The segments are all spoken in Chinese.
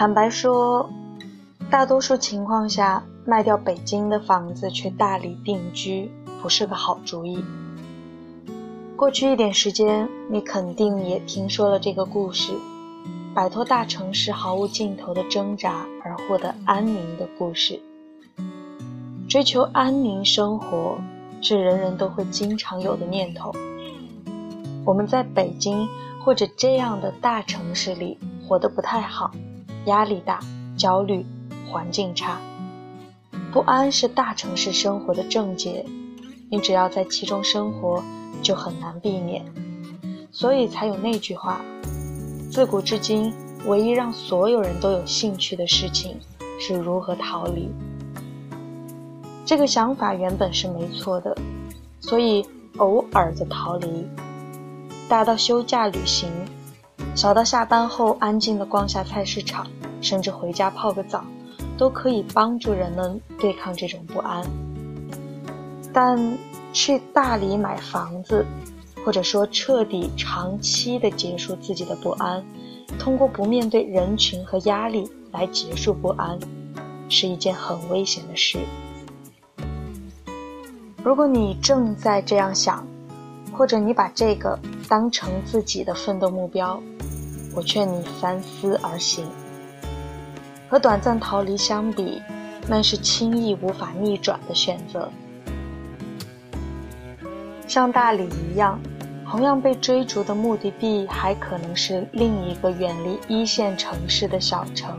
坦白说，大多数情况下，卖掉北京的房子去大理定居不是个好主意。过去一点时间，你肯定也听说了这个故事：摆脱大城市毫无尽头的挣扎而获得安宁的故事。追求安宁生活是人人都会经常有的念头。我们在北京或者这样的大城市里活得不太好，压力大、焦虑、环境差，不安是大城市生活的症结。你只要在其中生活，就很难避免。所以才有那句话：自古至今，唯一让所有人都有兴趣的事情是如何逃离。这个想法原本是没错的，所以偶尔的逃离，大到休假旅行，小到下班后安静的逛下菜市场，甚至回家泡个澡，都可以帮助人们对抗这种不安。但去大理买房子，或者说彻底长期的结束自己的不安，通过不面对人群和压力来结束不安，是一件很危险的事。如果你正在这样想，或者你把这个当成自己的奋斗目标，我劝你三思而行。和短暂逃离相比，那是轻易无法逆转的选择。像大理一样，同样被追逐的目的地，还可能是另一个远离一线城市的小城。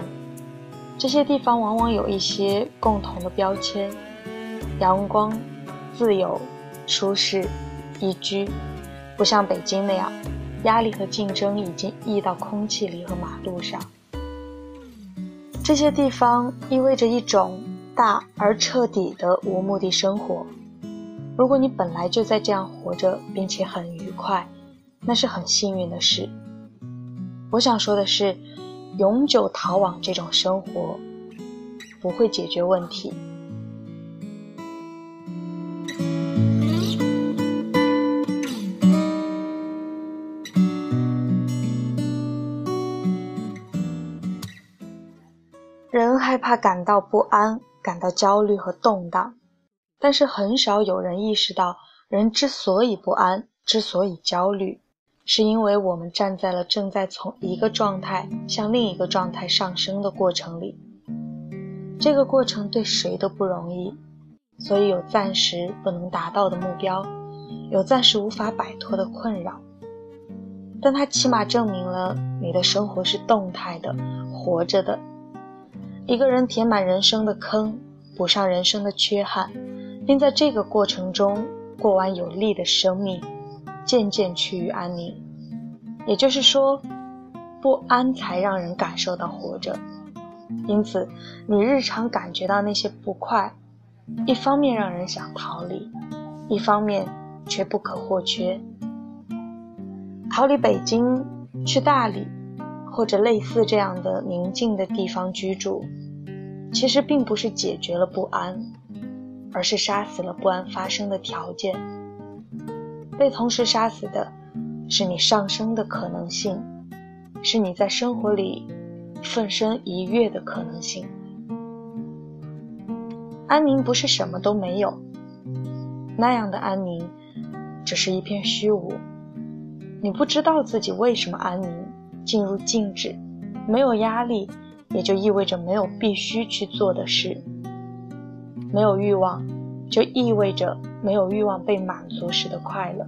这些地方往往有一些共同的标签：阳光。自由、舒适、宜居，不像北京那样，压力和竞争已经溢到空气里和马路上。这些地方意味着一种大而彻底的无目的生活。如果你本来就在这样活着，并且很愉快，那是很幸运的事。我想说的是，永久逃往这种生活，不会解决问题。害怕感到不安，感到焦虑和动荡，但是很少有人意识到，人之所以不安，之所以焦虑，是因为我们站在了正在从一个状态向另一个状态上升的过程里。这个过程对谁都不容易，所以有暂时不能达到的目标，有暂时无法摆脱的困扰，但它起码证明了你的生活是动态的，活着的。一个人填满人生的坑，补上人生的缺憾，并在这个过程中过完有力的生命，渐渐趋于安宁。也就是说，不安才让人感受到活着。因此，你日常感觉到那些不快，一方面让人想逃离，一方面却不可或缺。逃离北京，去大理。或者类似这样的宁静的地方居住，其实并不是解决了不安，而是杀死了不安发生的条件。被同时杀死的，是你上升的可能性，是你在生活里奋身一跃的可能性。安宁不是什么都没有，那样的安宁，只是一片虚无。你不知道自己为什么安宁。进入静止，没有压力，也就意味着没有必须去做的事；没有欲望，就意味着没有欲望被满足时的快乐。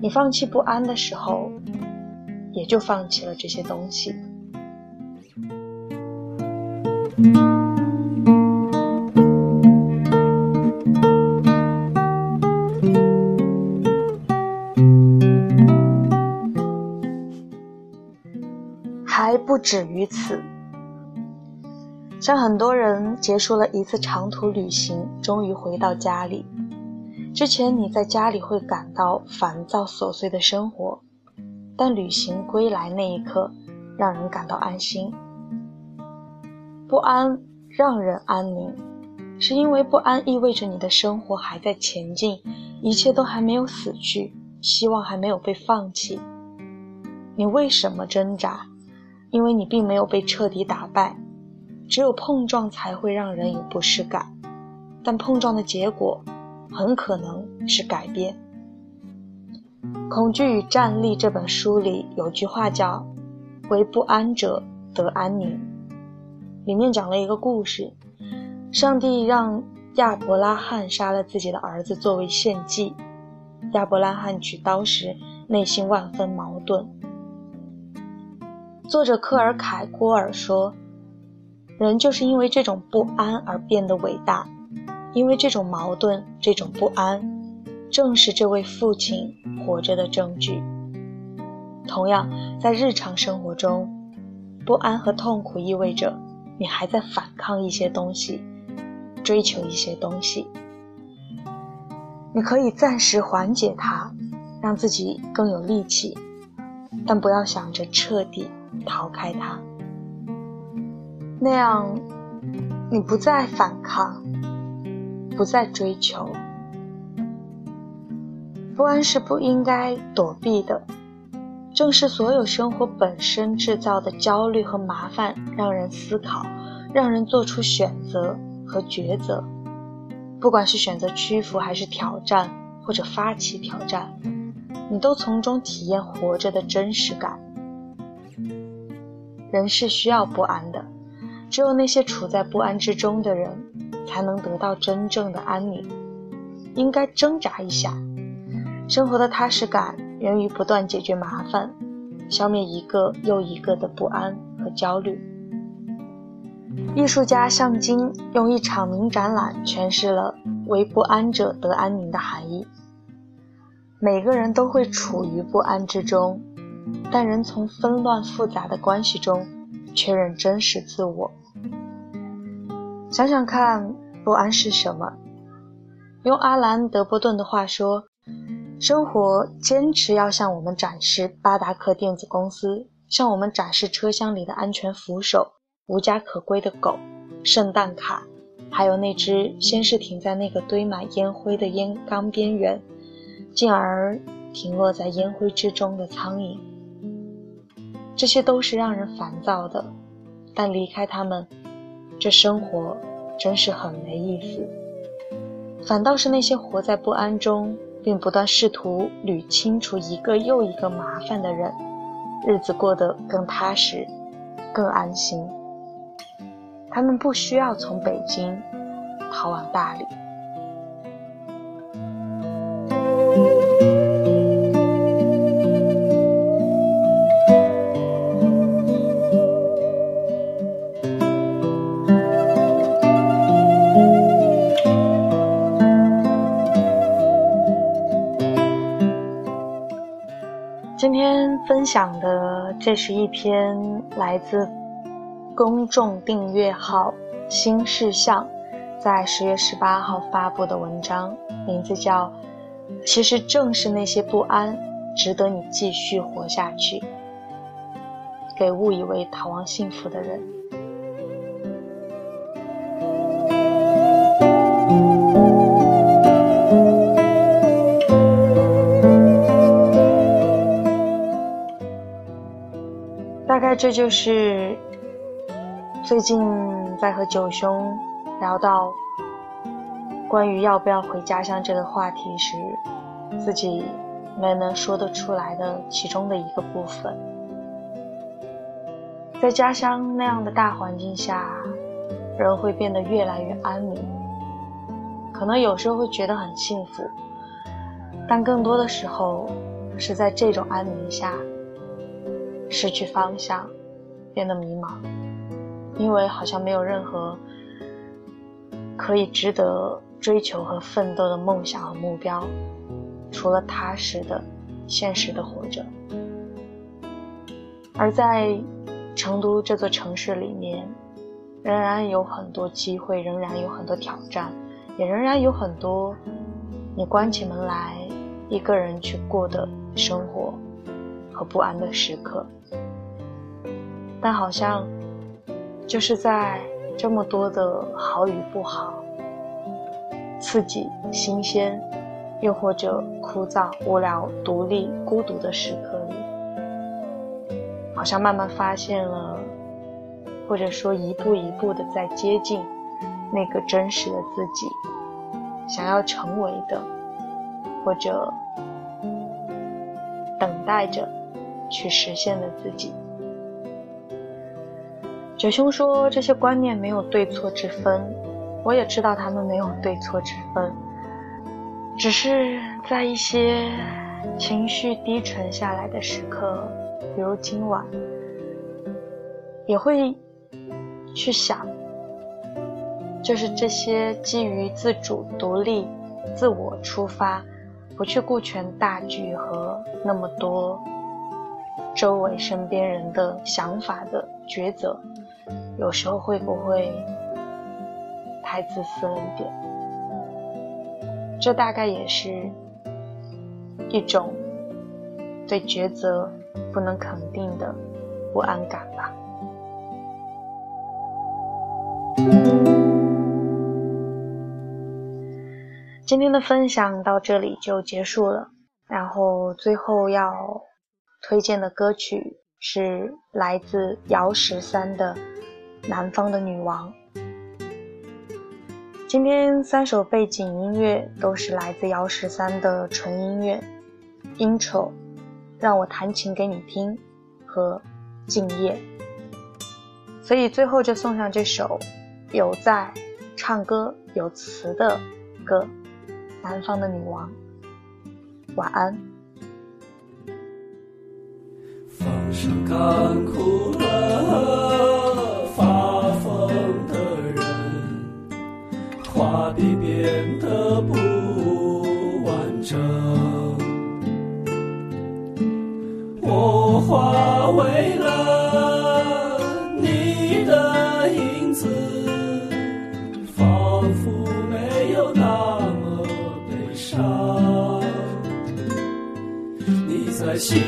你放弃不安的时候，也就放弃了这些东西。止于此，像很多人结束了一次长途旅行，终于回到家里。之前你在家里会感到烦躁琐碎的生活，但旅行归来那一刻，让人感到安心。不安让人安宁，是因为不安意味着你的生活还在前进，一切都还没有死去，希望还没有被放弃。你为什么挣扎？因为你并没有被彻底打败。只有碰撞才会让人有不适感，但碰撞的结果很可能是改变。《恐惧与战栗》这本书里有句话叫“为不安者得安宁”，里面讲了一个故事：上帝让亚伯拉罕杀了自己的儿子作为献祭。亚伯拉罕举刀时，内心万分矛盾。作者科尔凯郭尔说。人就是因为这种不安而变得伟大，因为这种矛盾、这种不安，正是这位父亲活着的证据。同样，在日常生活中，不安和痛苦意味着你还在反抗一些东西，追求一些东西。你可以暂时缓解它，让自己更有力气，但不要想着彻底逃开它。那样，你不再反抗，不再追求。不安是不应该躲避的，正是所有生活本身制造的焦虑和麻烦，让人思考，让人做出选择和抉择。不管是选择屈服，还是挑战，或者发起挑战，你都从中体验活着的真实感。人是需要不安的。只有那些处在不安之中的人，才能得到真正的安宁。应该挣扎一下。生活的踏实感源于不断解决麻烦，消灭一个又一个的不安和焦虑。艺术家向京用一场名展览诠释了“为不安者得安宁”的含义。每个人都会处于不安之中，但人从纷乱复杂的关系中。确认真实自我。想想看，不安是什么？用阿兰·德波顿的话说，生活坚持要向我们展示巴达克电子公司，向我们展示车厢里的安全扶手、无家可归的狗、圣诞卡，还有那只先是停在那个堆满烟灰的烟缸边缘，进而停落在烟灰之中的苍蝇。这些都是让人烦躁的，但离开他们，这生活真是很没意思。反倒是那些活在不安中，并不断试图捋清楚一个又一个麻烦的人，日子过得更踏实、更安心。他们不需要从北京逃往大理。今天分享的，这是一篇来自公众订阅号“新事项”在十月十八号发布的文章，名字叫《其实正是那些不安，值得你继续活下去》，给误以为逃亡幸福的人。这就是最近在和九兄聊到关于要不要回家乡这个话题时，自己没能说得出来的其中的一个部分。在家乡那样的大环境下，人会变得越来越安宁，可能有时候会觉得很幸福，但更多的时候是在这种安宁下。失去方向，变得迷茫，因为好像没有任何可以值得追求和奋斗的梦想和目标，除了踏实的、现实的活着。而在成都这座城市里面，仍然有很多机会，仍然有很多挑战，也仍然有很多你关起门来一个人去过的生活。和不安的时刻，但好像就是在这么多的好与不好、刺激、新鲜，又或者枯燥、无聊、独立、孤独的时刻里，好像慢慢发现了，或者说一步一步的在接近那个真实的自己，想要成为的，或者等待着去实现的自己。九兄说这些观念没有对错之分，我也知道他们没有对错之分，只是在一些情绪低沉下来的时刻，比如今晚，也会去想，就是这些基于自主、独立、自我出发，不去顾全大局和那么多周围身边人的想法的抉择。有时候会不会太自私了一点？这大概也是一种对抉择不能肯定的不安感吧。今天的分享到这里就结束了，然后最后要推荐的歌曲是来自姚十三的。南方的女王。今天三首背景音乐都是来自姚十三的纯音乐，intro，让我弹琴给你听和敬业。所以最后就送上这首有在唱歌有词的歌，《南方的女王》。晚安。放声干枯了。画笔变得不完整，我化为了你的影子，仿佛没有那么悲伤。你在夕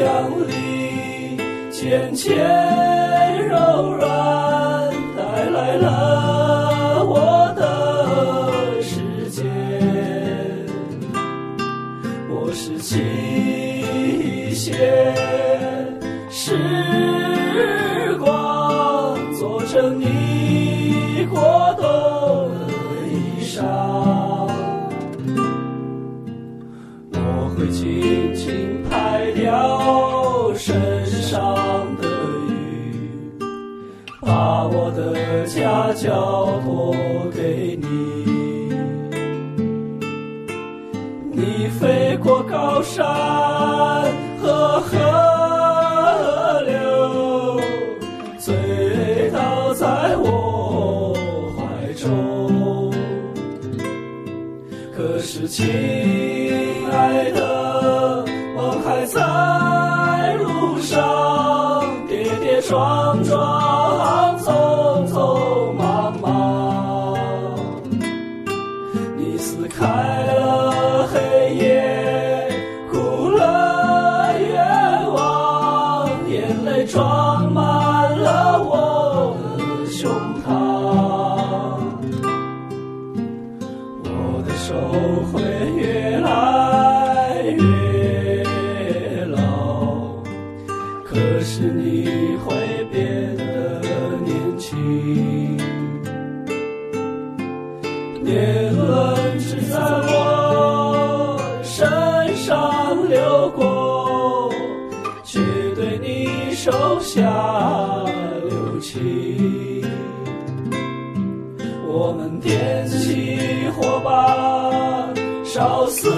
阳里渐渐你过冬的衣裳我会轻轻拍掉身上的雨把我的家交托给你。你飞过高山和河亲爱的，我还在路上，跌跌撞撞，我们点起火把，烧死